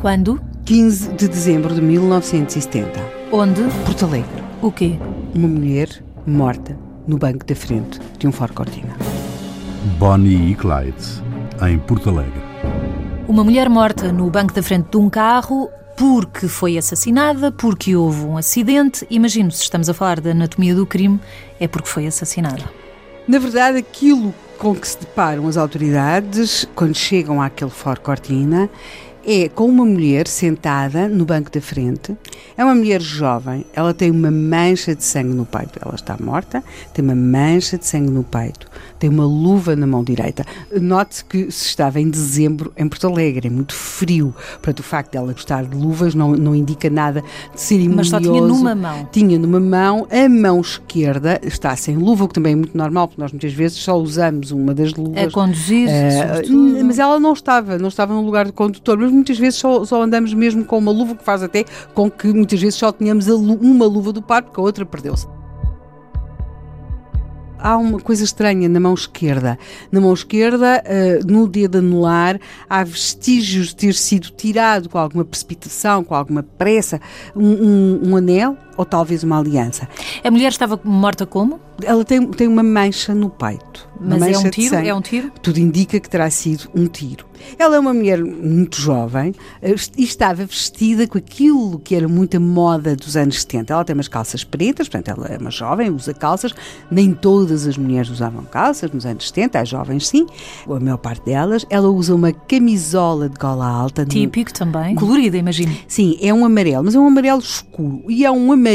Quando? 15 de dezembro de 1970. Onde? Porto Alegre. O quê? Uma mulher morta no banco da frente de um Ford Cortina. Bonnie e Clyde, em Porto Alegre. Uma mulher morta no banco da frente de um carro porque foi assassinada, porque houve um acidente. Imagino, se estamos a falar da anatomia do crime, é porque foi assassinada. Na verdade, aquilo com que se deparam as autoridades quando chegam àquele Ford Cortina é com uma mulher sentada no banco da frente. É uma mulher jovem, ela tem uma mancha de sangue no peito. Ela está morta, tem uma mancha de sangue no peito, tem uma luva na mão direita. Note que se estava em dezembro em Porto Alegre, é muito frio. Portanto, o facto dela gostar de luvas não, não indica nada de cerimonioso. Mas só tinha numa mão. Tinha numa mão, a mão esquerda está sem luva, o que também é muito normal, porque nós muitas vezes só usamos uma das luvas. A conduzir, uh, Mas ela não estava, não estava no lugar de condutor, mas muitas vezes só, só, andamos mesmo com uma luva que faz até com que muitas vezes só tenhamos uma luva do par porque a outra perdeu-se há uma coisa estranha na mão esquerda. Na mão esquerda, uh, no dedo anular, há vestígios de ter sido tirado com alguma precipitação, com alguma pressa, um, um, um anel ou talvez uma aliança. A mulher estava morta como? Ela tem, tem uma mancha no peito. Mas é um tiro? É um tiro? Tudo indica que terá sido um tiro. Ela é uma mulher muito jovem eh, e estava vestida com aquilo que era muita moda dos anos 70. Ela tem umas calças pretas, portanto, ela é uma jovem, usa calças. Nem todas as mulheres usavam calças nos anos 70, as jovens sim, a maior parte delas. Ela usa uma camisola de gola alta. Típico no... também, colorida, imagino. Sim, é um amarelo, mas é um amarelo escuro. E é um amarelo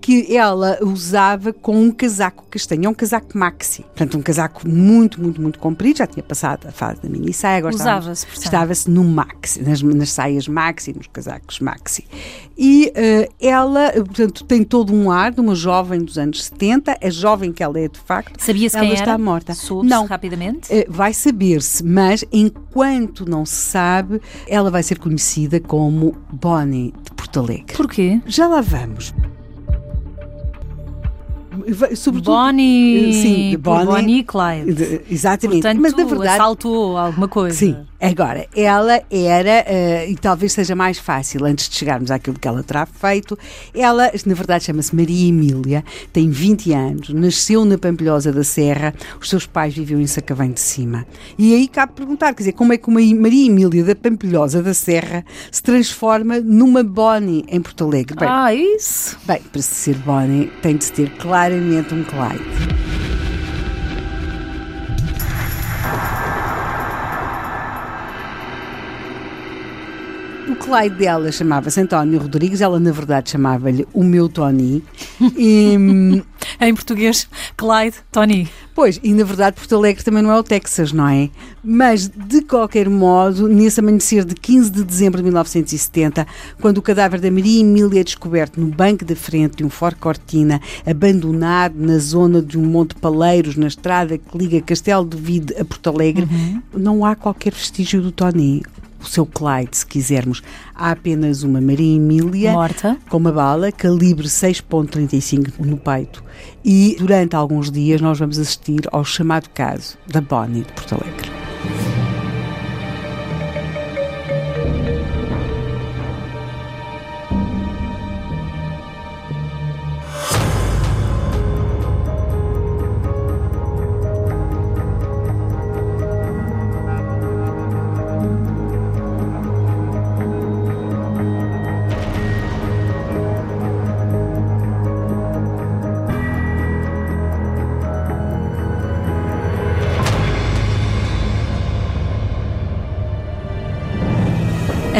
que ela usava com um casaco castanho, é um casaco maxi. Portanto, um casaco muito, muito, muito comprido, já tinha passado a fase da mini saia, agora Usava-se, Estava-se no maxi, nas, nas saias maxi, nos casacos maxi. E uh, ela, portanto, tem todo um ar de uma jovem dos anos 70, a jovem que ela é de facto. Sabia-se quem ela está morta. Não. rapidamente? Uh, vai saber-se, mas enquanto não se sabe, ela vai ser conhecida como Bonnie de Porto Alegre. Porquê? Já lá vamos sobretudo Bonnie, sim, Bonnie, Bonnie e Clyde. exatamente. Portanto, mas na verdade assaltou alguma coisa. Sim. Agora, ela era, uh, e talvez seja mais fácil antes de chegarmos àquilo que ela terá feito, ela, na verdade, chama-se Maria Emília, tem 20 anos, nasceu na Pampilhosa da Serra, os seus pais viviam em Sacavém de Cima. E aí cabe perguntar, quer dizer, como é que uma Maria Emília da Pampilhosa da Serra se transforma numa Bonnie em Porto Alegre? Bem, ah, isso? Bem, para ser Bonnie tem de ter claramente um Clyde. O Clyde dela chamava-se António Rodrigues, ela na verdade chamava-lhe o meu Tony. E, em português, Clyde, Tony. Pois, e na verdade Porto Alegre também não é o Texas, não é? Mas, de qualquer modo, nesse amanhecer de 15 de dezembro de 1970, quando o cadáver da Maria Emília é descoberto no banco da frente de um Ford Cortina, abandonado na zona de um Monte Paleiros, na estrada que liga Castelo de Vide a Porto Alegre, uhum. não há qualquer vestígio do Tony o seu Clyde, se quisermos. Há apenas uma Maria Emília morta com uma bala calibre 6.35 no peito. E durante alguns dias nós vamos assistir ao chamado caso da Bonnie de Porto Alegre.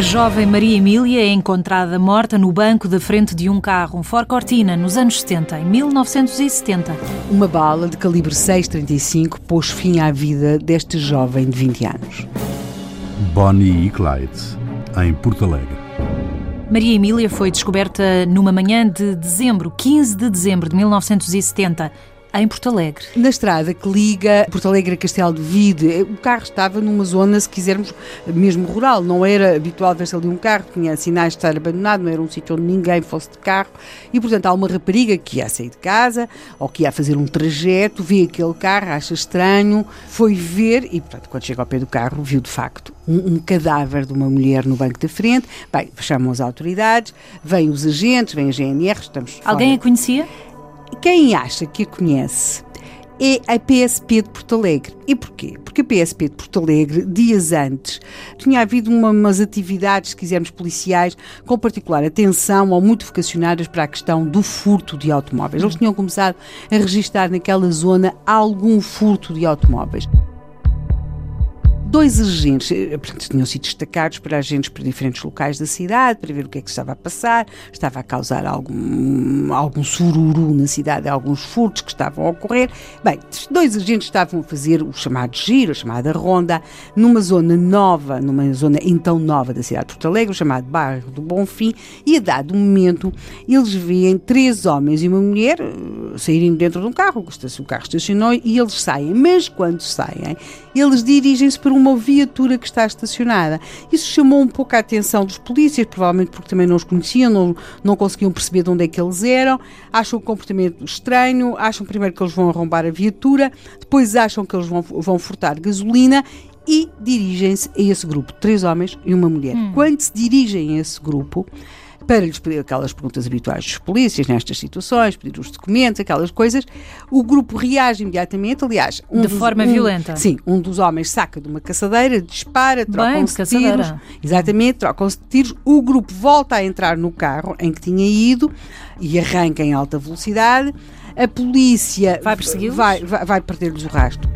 A jovem Maria Emília é encontrada morta no banco da frente de um carro, um Ford Cortina, nos anos 70, em 1970. Uma bala de calibre 6,35 pôs fim à vida deste jovem de 20 anos. Bonnie e Clyde, em Porto Alegre. Maria Emília foi descoberta numa manhã de dezembro, 15 de dezembro de 1970, em Porto Alegre. Na estrada que liga Porto Alegre a Castelo de Vide, o carro estava numa zona, se quisermos, mesmo rural. Não era habitual ver-se ali um carro, tinha sinais de estar abandonado, não era um sítio onde ninguém fosse de carro. E, portanto, há uma rapariga que ia sair de casa ou que ia fazer um trajeto, vê aquele carro, acha estranho, foi ver e, portanto, quando chega ao pé do carro, viu de facto um, um cadáver de uma mulher no banco da frente. Bem, chamam as autoridades, vêm os agentes, vem a GNR, estamos. Alguém fora. a conhecia? Quem acha que a conhece é a PSP de Porto Alegre. E porquê? Porque a PSP de Porto Alegre, dias antes, tinha havido uma, umas atividades, se quisermos, policiais, com particular atenção ou muito vocacionadas para a questão do furto de automóveis. Eles tinham começado a registrar naquela zona algum furto de automóveis dois agentes, eh, portanto, tinham sido destacados para agentes para diferentes locais da cidade, para ver o que é que estava a passar, estava a causar algum, algum sururu na cidade, alguns furtos que estavam a ocorrer. Bem, dois agentes estavam a fazer o chamado giro, a chamada ronda, numa zona nova, numa zona então nova da cidade de Porto Alegre, chamado bairro do Bonfim, e a dado momento eles veem três homens e uma mulher saírem dentro de um carro, o carro estacionou e eles saem, mas quando saem, eles dirigem-se para um uma viatura que está estacionada. Isso chamou um pouco a atenção dos polícias, provavelmente porque também não os conheciam, não, não conseguiam perceber de onde é que eles eram, acham o comportamento estranho, acham primeiro que eles vão arrombar a viatura, depois acham que eles vão, vão furtar gasolina e dirigem-se a esse grupo, três homens e uma mulher. Hum. Quando se dirigem a esse grupo, para lhes pedir aquelas perguntas habituais dos polícias nestas situações, pedir os documentos, aquelas coisas. O grupo reage imediatamente, aliás. Um de dos, forma um, violenta. Sim, um dos homens saca de uma caçadeira, dispara, trocam-se tiros. Exatamente, trocam-se tiros. O grupo volta a entrar no carro em que tinha ido e arranca em alta velocidade. A polícia vai? Vai, vai, vai perder-lhes o rastro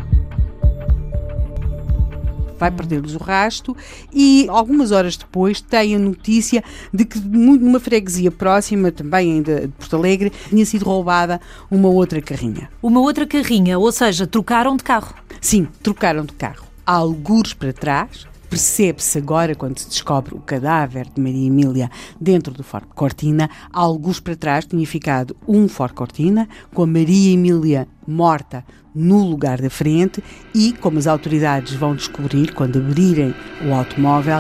vai perder-lhes o rasto e algumas horas depois tem a notícia de que numa freguesia próxima, também ainda de Porto Alegre, tinha sido roubada uma outra carrinha. Uma outra carrinha, ou seja, trocaram de carro? Sim, trocaram de carro. Há algures para trás, Percebe-se agora, quando se descobre o cadáver de Maria Emília dentro do Ford Cortina, alguns para trás tinha ficado um Ford Cortina, com a Maria Emília morta no lugar da frente e, como as autoridades vão descobrir quando abrirem o automóvel,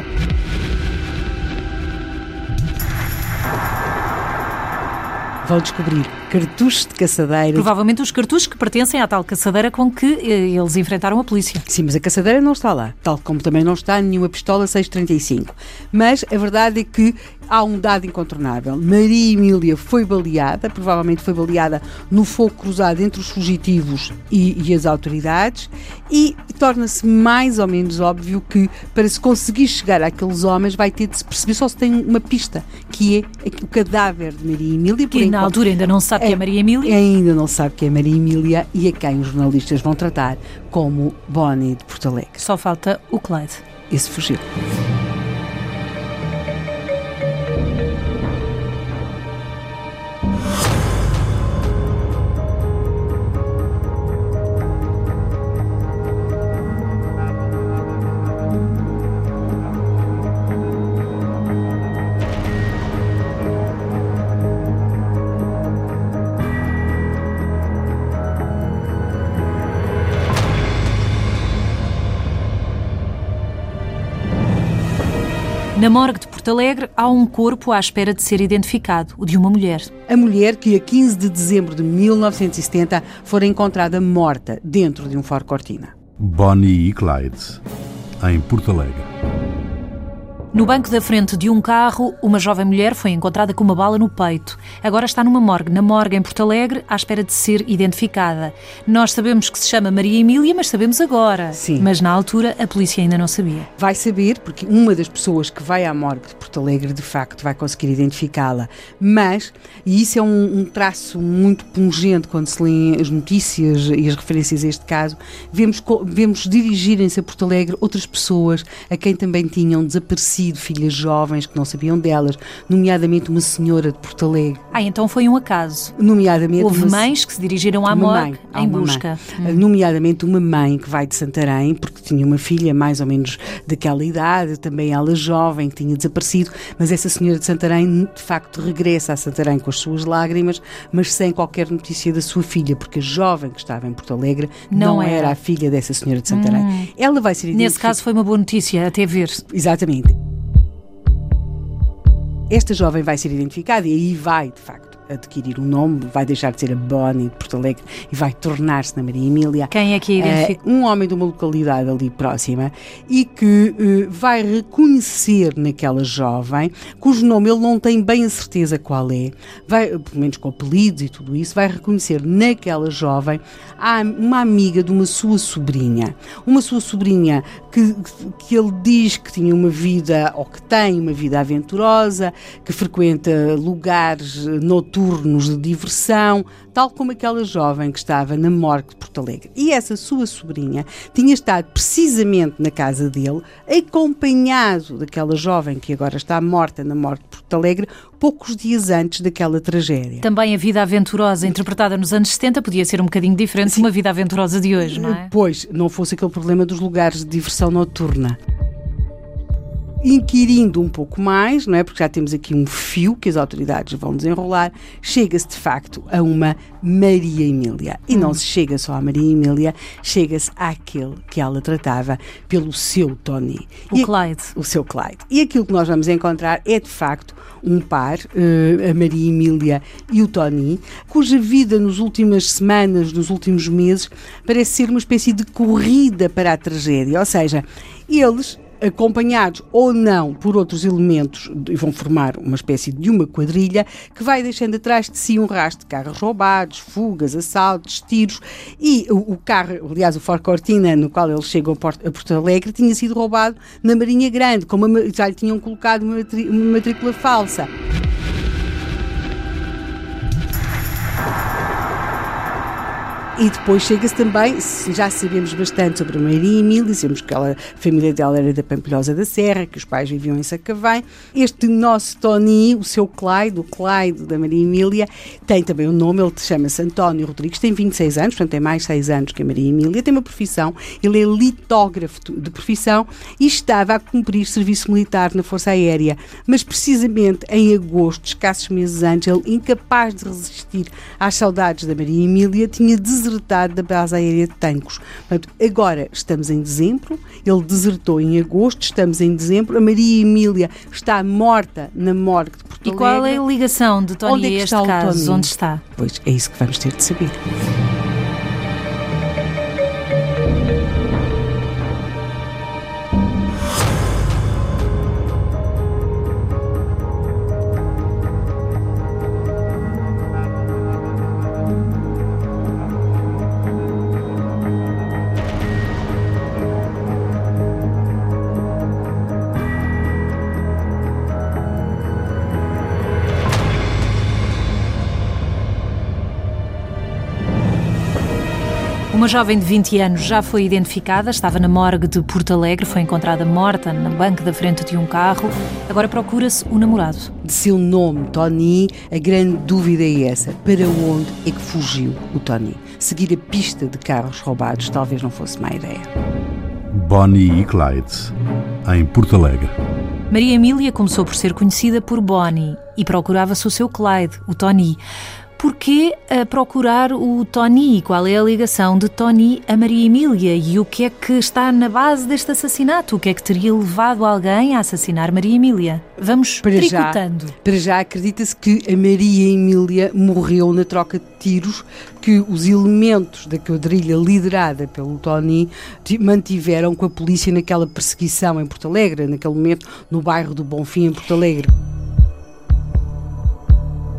vão descobrir cartuchos de caçadeira. Provavelmente os cartuchos que pertencem à tal caçadeira com que eh, eles enfrentaram a polícia. Sim, mas a caçadeira não está lá, tal como também não está nenhuma pistola 635. Mas a verdade é que há um dado incontornável. Maria Emília foi baleada, provavelmente foi baleada no fogo cruzado entre os fugitivos e, e as autoridades, e torna-se mais ou menos óbvio que para se conseguir chegar àqueles homens vai ter de se perceber só se tem uma pista, que é o cadáver de Maria Emília. Que na altura ainda não sabe é, que é Maria Emília? Ainda não sabe que é Maria Emília e a quem os jornalistas vão tratar como Bonnie de Porto Alegre. Só falta o Clyde. Esse fugiu. Morgue de Porto Alegre há um corpo à espera de ser identificado, o de uma mulher. A mulher que a 15 de dezembro de 1970 fora encontrada morta dentro de um Ford Cortina. Bonnie e Clyde, em Porto Alegre. No banco da frente de um carro, uma jovem mulher foi encontrada com uma bala no peito. Agora está numa morgue, na morgue em Porto Alegre, à espera de ser identificada. Nós sabemos que se chama Maria Emília, mas sabemos agora. Sim. Mas na altura a polícia ainda não sabia. Vai saber, porque uma das pessoas que vai à morgue de Porto Alegre, de facto, vai conseguir identificá-la. Mas, e isso é um, um traço muito pungente quando se lêem as notícias e as referências a este caso, vemos, vemos dirigirem-se a Porto Alegre outras pessoas a quem também tinham desaparecido filhas jovens que não sabiam delas, nomeadamente uma senhora de Porto Alegre. Ah, então foi um acaso. Nomeadamente Houve uma, mães que se dirigiram à morgue mãe, em busca. mãe. Nomeadamente uma mãe que vai de Santarém, porque tinha uma filha mais ou menos daquela idade, também ela jovem, que tinha desaparecido, mas essa senhora de Santarém de facto regressa a Santarém com as suas lágrimas, mas sem qualquer notícia da sua filha, porque a jovem que estava em Porto Alegre Não não, era. era. a filha dessa senhora de Santarém. Ela vai ser Nesse caso foi uma boa notícia, até ver. Exatamente. Esta jovem vai ser identificada e aí vai, de facto, adquirir um nome, vai deixar de ser a Bonnie de Porto Alegre e vai tornar-se na Maria Emília. Quem é que a É identifica? um homem de uma localidade ali próxima e que eh, vai reconhecer naquela jovem, cujo nome ele não tem bem a certeza qual é, vai, pelo menos com apelidos e tudo isso, vai reconhecer naquela jovem uma amiga de uma sua sobrinha. Uma sua sobrinha que, que ele diz que tinha uma vida, ou que tem uma vida aventurosa, que frequenta lugares eh, noturnos de diversão, tal como aquela jovem que estava na morgue de Porto Alegre. E essa sua sobrinha tinha estado precisamente na casa dele, acompanhado daquela jovem que agora está morta na morgue de Porto Alegre, poucos dias antes daquela tragédia. Também a vida aventurosa, interpretada nos anos 70, podia ser um bocadinho diferente de uma vida aventurosa de hoje, não é? Pois, não fosse aquele problema dos lugares de diversão noturna. Inquirindo um pouco mais, não é? Porque já temos aqui um fio que as autoridades vão desenrolar, chega-se de facto a uma Maria Emília. E não se chega só à Maria Emília, chega-se àquele que ela tratava pelo seu Tony. O E- Clyde. o seu Clyde. E aquilo que nós vamos encontrar é de facto um par, eh, a Maria Emília e o Tony, cuja vida nas últimas semanas, nos últimos meses, parece ser uma espécie de corrida para a tragédia. Ou seja, eles acompanhados ou não por outros elementos, e vão formar uma espécie de uma quadrilha que vai deixando atrás de si um rastro de carros roubados, fugas, assaltos, tiros e o, o carro, aliás o Ford Cortina no qual eles chegam a Porto, a Porto Alegre tinha sido roubado na Marinha Grande, com uma ma- já lhe tinham colocado uma matrícula falsa. E depois chega-se também, já sabemos bastante sobre a Maria Emília, sabemos que ela, a família dela era da Pampilhosa da Serra, que os pais viviam em Sacavém. Este nosso Tony, o seu Clyde, o Clyde da Maria Emília, tem também um nome, ele chama-se António Rodrigues, tem 26 anos, portanto tem mais 6 anos que a Maria Emília, tem uma profissão, ele é litógrafo de profissão e estava a cumprir serviço militar na Força Aérea, mas precisamente em agosto, escassos meses antes, ele, incapaz de resistir às saudades da Maria Emília, tinha desertado da base aérea de Tancos. Portanto, agora estamos em dezembro, ele desertou em agosto, estamos em dezembro, a Maria Emília está morta na morgue de Porto E qual é a ligação de Tony Onde é a este caso? Tony? Onde está? Pois é isso que vamos ter de saber. Uma jovem de 20 anos já foi identificada, estava na morgue de Porto Alegre, foi encontrada morta na banca da frente de um carro. Agora procura-se o namorado. De seu nome, Tony, a grande dúvida é essa. Para onde é que fugiu o Tony? Seguir a pista de carros roubados talvez não fosse má ideia. Bonnie e Clyde, em Porto Alegre. Maria Emília começou por ser conhecida por Bonnie e procurava-se o seu Clyde, o Tony. Porquê a procurar o Tony? Qual é a ligação de Tony a Maria Emília? E o que é que está na base deste assassinato? O que é que teria levado alguém a assassinar Maria Emília? Vamos Para já, tricotando. para já acredita-se que a Maria Emília morreu na troca de tiros que os elementos da quadrilha liderada pelo Tony ti- mantiveram com a polícia naquela perseguição em Porto Alegre, naquele momento no bairro do Bonfim, em Porto Alegre.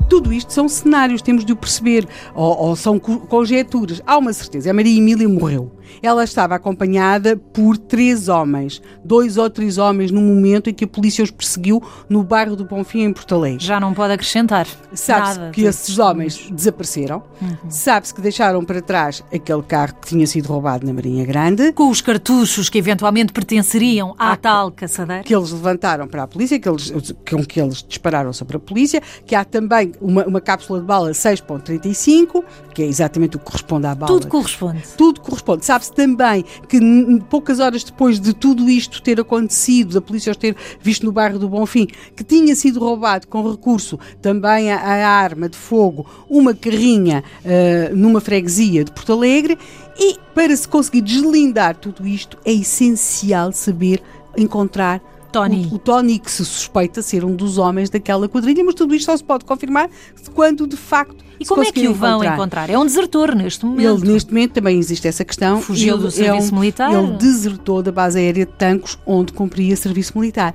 Tudo isto são cenários, temos de o perceber, ou, ou são co- conjecturas. Há uma certeza, a Maria Emília morreu. Ela estava acompanhada por três homens, dois ou três homens no momento em que a polícia os perseguiu no bairro do Bonfim, em Porto Alegre. Já não pode acrescentar. Sabe-se que esses homens desapareceram, sabe-se que deixaram para trás aquele carro que tinha sido roubado na Marinha Grande, Com os cartuchos que eventualmente pertenceriam à tal caçadeira. que eles levantaram para a polícia, que eles, com que eles dispararam sobre a polícia, que há também uma, uma cápsula de bala 6.35, que é exatamente o que corresponde à bala. Tudo corresponde. Tudo corresponde. Sabe-se também que poucas horas depois de tudo isto ter acontecido, da polícia os ter visto no bairro do Bonfim, que tinha sido roubado com recurso também à, arma de fogo uma carrinha ah, numa freguesia de Porto Alegre e para se conseguir deslindar tudo isto é essencial saber encontrar Tony. O, o Tony que se suspeita ser um dos homens daquela quadrilha, mas tudo isto só se pode confirmar quando de facto E como é que o vão encontrar? É um desertor neste momento. ele, neste momento, também existe essa questão. Fugiu Ele do é serviço militar? Ele desertou da base aérea de Tancos, onde cumpria serviço militar.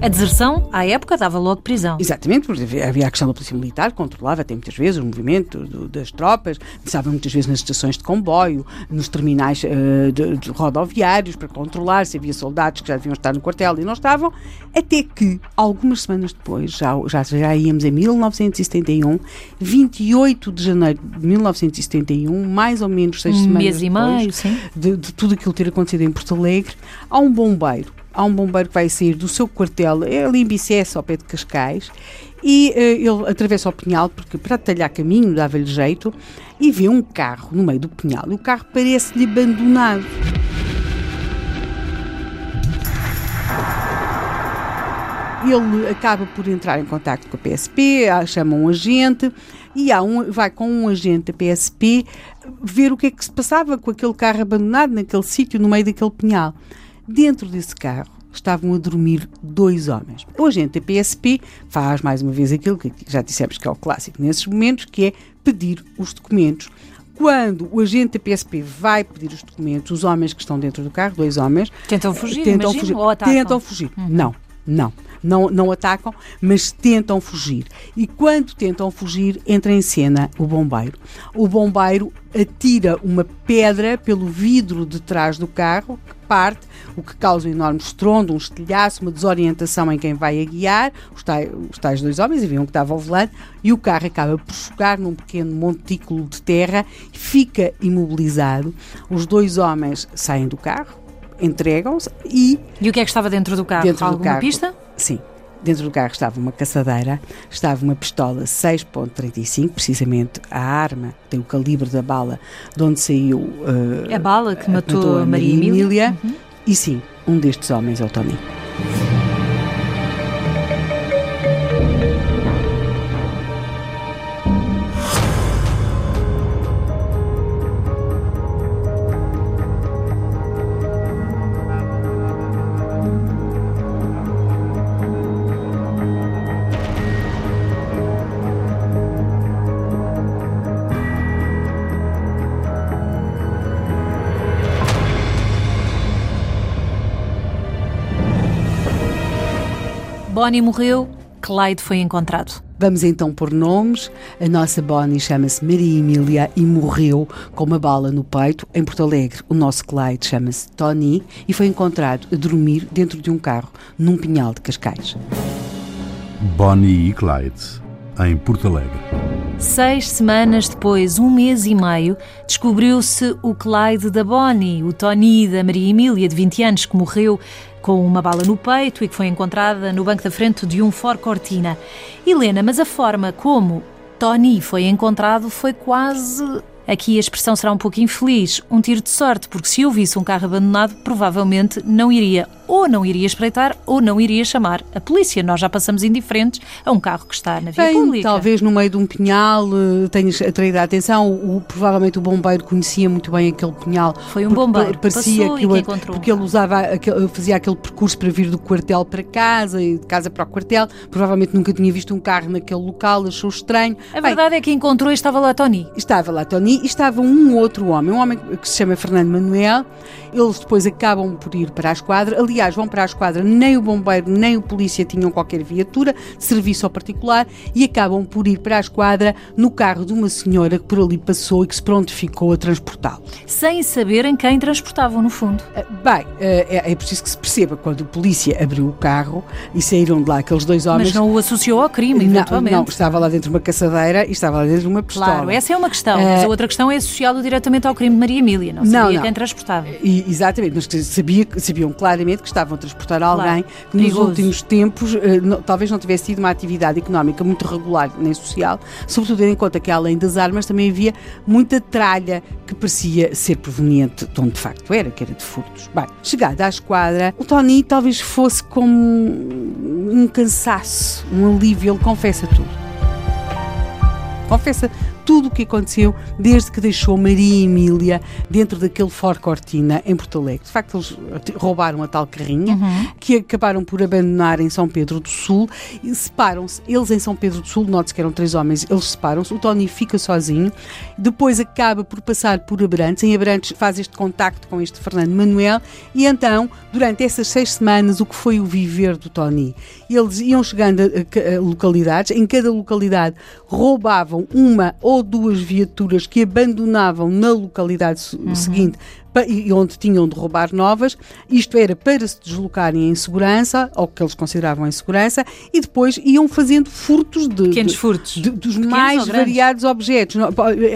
A deserção, à época, dava logo prisão. Exatamente, porque havia a questão da polícia militar, controlava até muitas vezes o movimento do- das tropas, estava muitas vezes nas estações de comboio, nos terminais eh, de, de rodoviários, para controlar se havia soldados que já deviam estar no quartel e não estavam, até que, algumas semanas depois, já, já, já íamos em 1971, 28 de janeiro de 1971, mais ou menos seis Um semanas mês e depois, meio, sim. de, de tudo aquilo ter acontecido em Porto Alegre, há um bombeiro. Há um bombeiro que vai sair do seu quartel, é ali em Bicesse, ao pé de Cascais, e eh, ele atravessa o pinhal, porque para talhar caminho dava-lhe jeito, e vê um carro no meio do pinhal. E o carro parece-lhe abandonado. Ele acaba por entrar em contato com a PSP, chama um agente e há um, vai com um agente da PSP ver o que é que se passava com aquele carro abandonado naquele sítio, no meio daquele pinhal. Dentro desse carro estavam a dormir dois homens. O agente da PSP faz mais uma vez aquilo que já dissemos que é o clássico nesses momentos, que é pedir os documentos. Quando o agente da PSP vai pedir os documentos, os homens que estão dentro do carro, dois homens, Tentam fugir, tentam imagino, fugir. Tentam fugir. Não, não. Não, não atacam, mas tentam fugir. E quando tentam fugir, entra em cena o bombeiro. O bombeiro atira uma pedra pelo vidro de trás do carro, que parte, o que causa um enorme estrondo, um estilhaço, uma desorientação em quem vai a guiar. Os tais, os tais dois homens haviam que estavam ao volante e o carro acaba por chocar num pequeno montículo de terra, fica imobilizado. Os dois homens saem do carro, entregam-se e E o que é que estava dentro do carro? dentro do Alguma carro. pista? Sim. Dentro do carro estava uma caçadeira, estava uma pistola 6.35, precisamente a arma, tem o calibre da bala de onde saiu eh, A bala que matou, a Maria Emília. Uhum. E sim, um destes homens é o Tony. Bonnie morreu, Clyde foi encontrado. Vamos então por nomes. A nossa Bonnie chama-se Maria Emília e morreu com uma bala no peito em Porto Alegre. O nosso Clyde chama-se Tony e foi encontrado a dormir dentro de um carro num pinhal de Cascais. Bonnie e Clyde, em Porto Alegre. Seis semanas depois, um mês e meio, descobriu-se o Clyde da Bonnie, o Tony da Maria Emília, de 20 anos, que morreu com uma bala no peito e que foi encontrada no banco da frente de um Ford Cortina. Helena, mas a forma como Tony foi encontrado foi quase. Aqui a expressão será um pouco infeliz, um tiro de sorte, porque se eu visse um carro abandonado, provavelmente não iria, ou não iria espreitar, ou não iria chamar a polícia. Nós já passamos indiferentes a um carro que está na via Bem, pública. talvez no meio de um pinhal eh, tenhas atraído a atenção. O, provavelmente o bombeiro conhecia muito bem aquele pinhal. Foi um bombeiro que Parecia que o- encontrou Porque ele usava aquele- fazia aquele percurso para vir do quartel para casa e de casa para o quartel. Provavelmente nunca tinha visto um carro naquele local, achou estranho. A Bem, verdade é que encontrou e estava lá Tony. Estava lá Tony e estava um outro homem, um homem que se chama Fernando Manuel. Eles depois acabam por ir para a esquadra. Aliás, vão para a esquadra, nem o bombeiro nem o polícia tinham qualquer viatura, serviço ao particular, e acabam por ir para a esquadra no carro de uma senhora que por ali passou e que se prontificou a transportá-lo. Sem saberem quem transportavam, no fundo. Ah, Bem, é, é preciso que se perceba quando a polícia abriu o carro e saíram de lá aqueles dois homens. Mas não o associou ao crime, Não, eventualmente. não, estava lá dentro uma caçadeira e estava lá dentro uma pistola. Claro, essa é uma questão, mas a outra questão é associá-lo diretamente ao crime de Maria Emília. Não sabia Não, não. quem transportava. E- exatamente, mas sabia, sabiam claramente que estavam a transportar alguém que nos perigoso. últimos tempos eh, não- talvez não tivesse tido uma atividade económica muito regular nem social, sobretudo tendo em conta que além das armas também havia muita tralha que parecia ser proveniente de onde de facto era, que era de furtos. Bem, chegada à esquadra, o Tony talvez fosse como um cansaço, um alívio, ele confessa tudo. Confessa tudo o que aconteceu desde que deixou Maria Emília dentro daquele Ford Cortina em Porto Alegre. De facto, eles roubaram a tal carrinha que acabaram por abandonar em São Pedro do Sul e separam-se. Eles em São Pedro do Sul, note que eram três homens, eles separam-se. O Tony fica sozinho, depois acaba por passar por Abrantes. Em Abrantes faz este contacto com este Fernando Manuel e então, durante essas seis semanas, o que foi o viver do Tony? Eles iam chegando a, a- localidades, em cada localidade roubavam uma ou duas viaturas que abandonavam na localidade se- seguinte e onde tinham de roubar novas. Isto era para se deslocarem em segurança, ou que eles consideravam em segurança, e depois iam fazendo furtos de, Pequenos de- furtos. de- dos Pequenos mais variados objetos.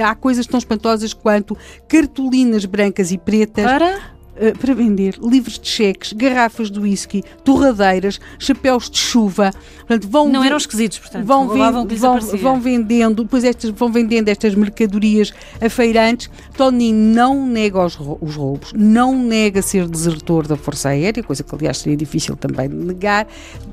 Há coisas tão espantosas quanto cartolinas brancas e pretas Para? Eh, para vender livros de cheques, garrafas de whisky, torradeiras, chapéus de chuva. Portanto, vão Não eram esquisitos, portanto, vão, roubavam o ven- que lhes vão, vão vendendo, depois estas, vão vendendo estas mercadorias a feirantes. Tony não nega os, os roubos, não nega ser desertor da Força Aérea, coisa que aliás seria difícil também de negar.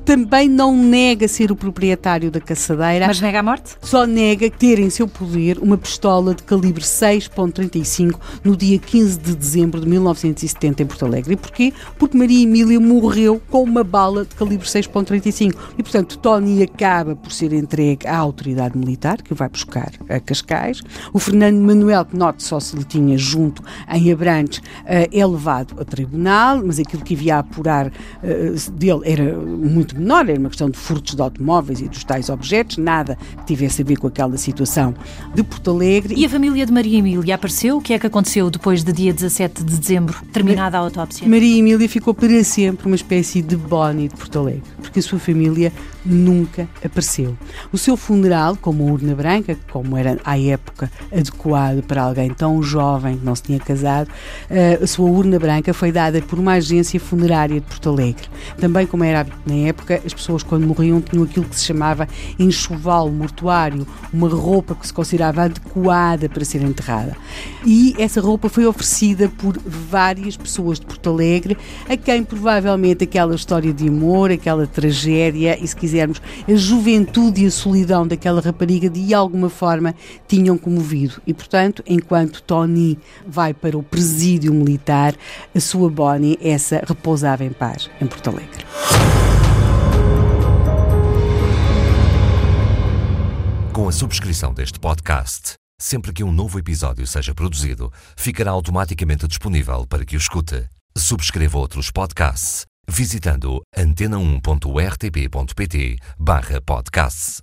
Também não nega ser o proprietário da caçadeira. Mas nega a morte? Só nega ter em seu poder uma pistola de calibre 6.35 no dia 15 de dezembro de 1970 em Porto Alegre. E porquê? Porque Maria Emília morreu com uma bala de calibre 6.35. E, portanto, Tony acaba por ser entregue à autoridade militar, que o vai buscar a Cascais. O Fernando Manuel, que note só se lhe tinha junto em Abrantes, eh, é levado a tribunal, mas aquilo que havia a apurar eh, dele era muito menor, era uma questão de furtos de automóveis e dos tais objetos, nada que tivesse a ver com aquela situação de Porto Alegre. E a família de Maria Emília apareceu? O que é que aconteceu depois de dia 17 de dezembro, terminada a autópsia? Maria Emília ficou para sempre uma espécie de Bonnie de Porto Alegre, porque a sua família nunca apareceu. O seu funeral, com uma urna branca, como era à época adequado para alguém tão jovem que não se tinha casado, eh, a sua urna branca foi dada por uma agência funerária de Porto Alegre. Também, como era hábito na época, as pessoas quando morriam tinham aquilo que se chamava enxoval mortuário, uma roupa que se considerava adequada para ser enterrada. E essa roupa foi oferecida por várias pessoas de Porto Alegre, a quem provavelmente aquela história de amor, aquela tragédia e, se quisermos, a juventude e a solidão daquela rapariga de alguma forma tinham comovido. E, portanto, enquanto Tony vai para o presídio militar, a sua Bonnie, essa, repousava em paz em Porto Alegre. Com a subscrição deste podcast, sempre que um novo episódio seja produzido, ficará automaticamente disponível para que o escute. Subscreva outros podcasts visitando antena1.rtp.pt/podcasts.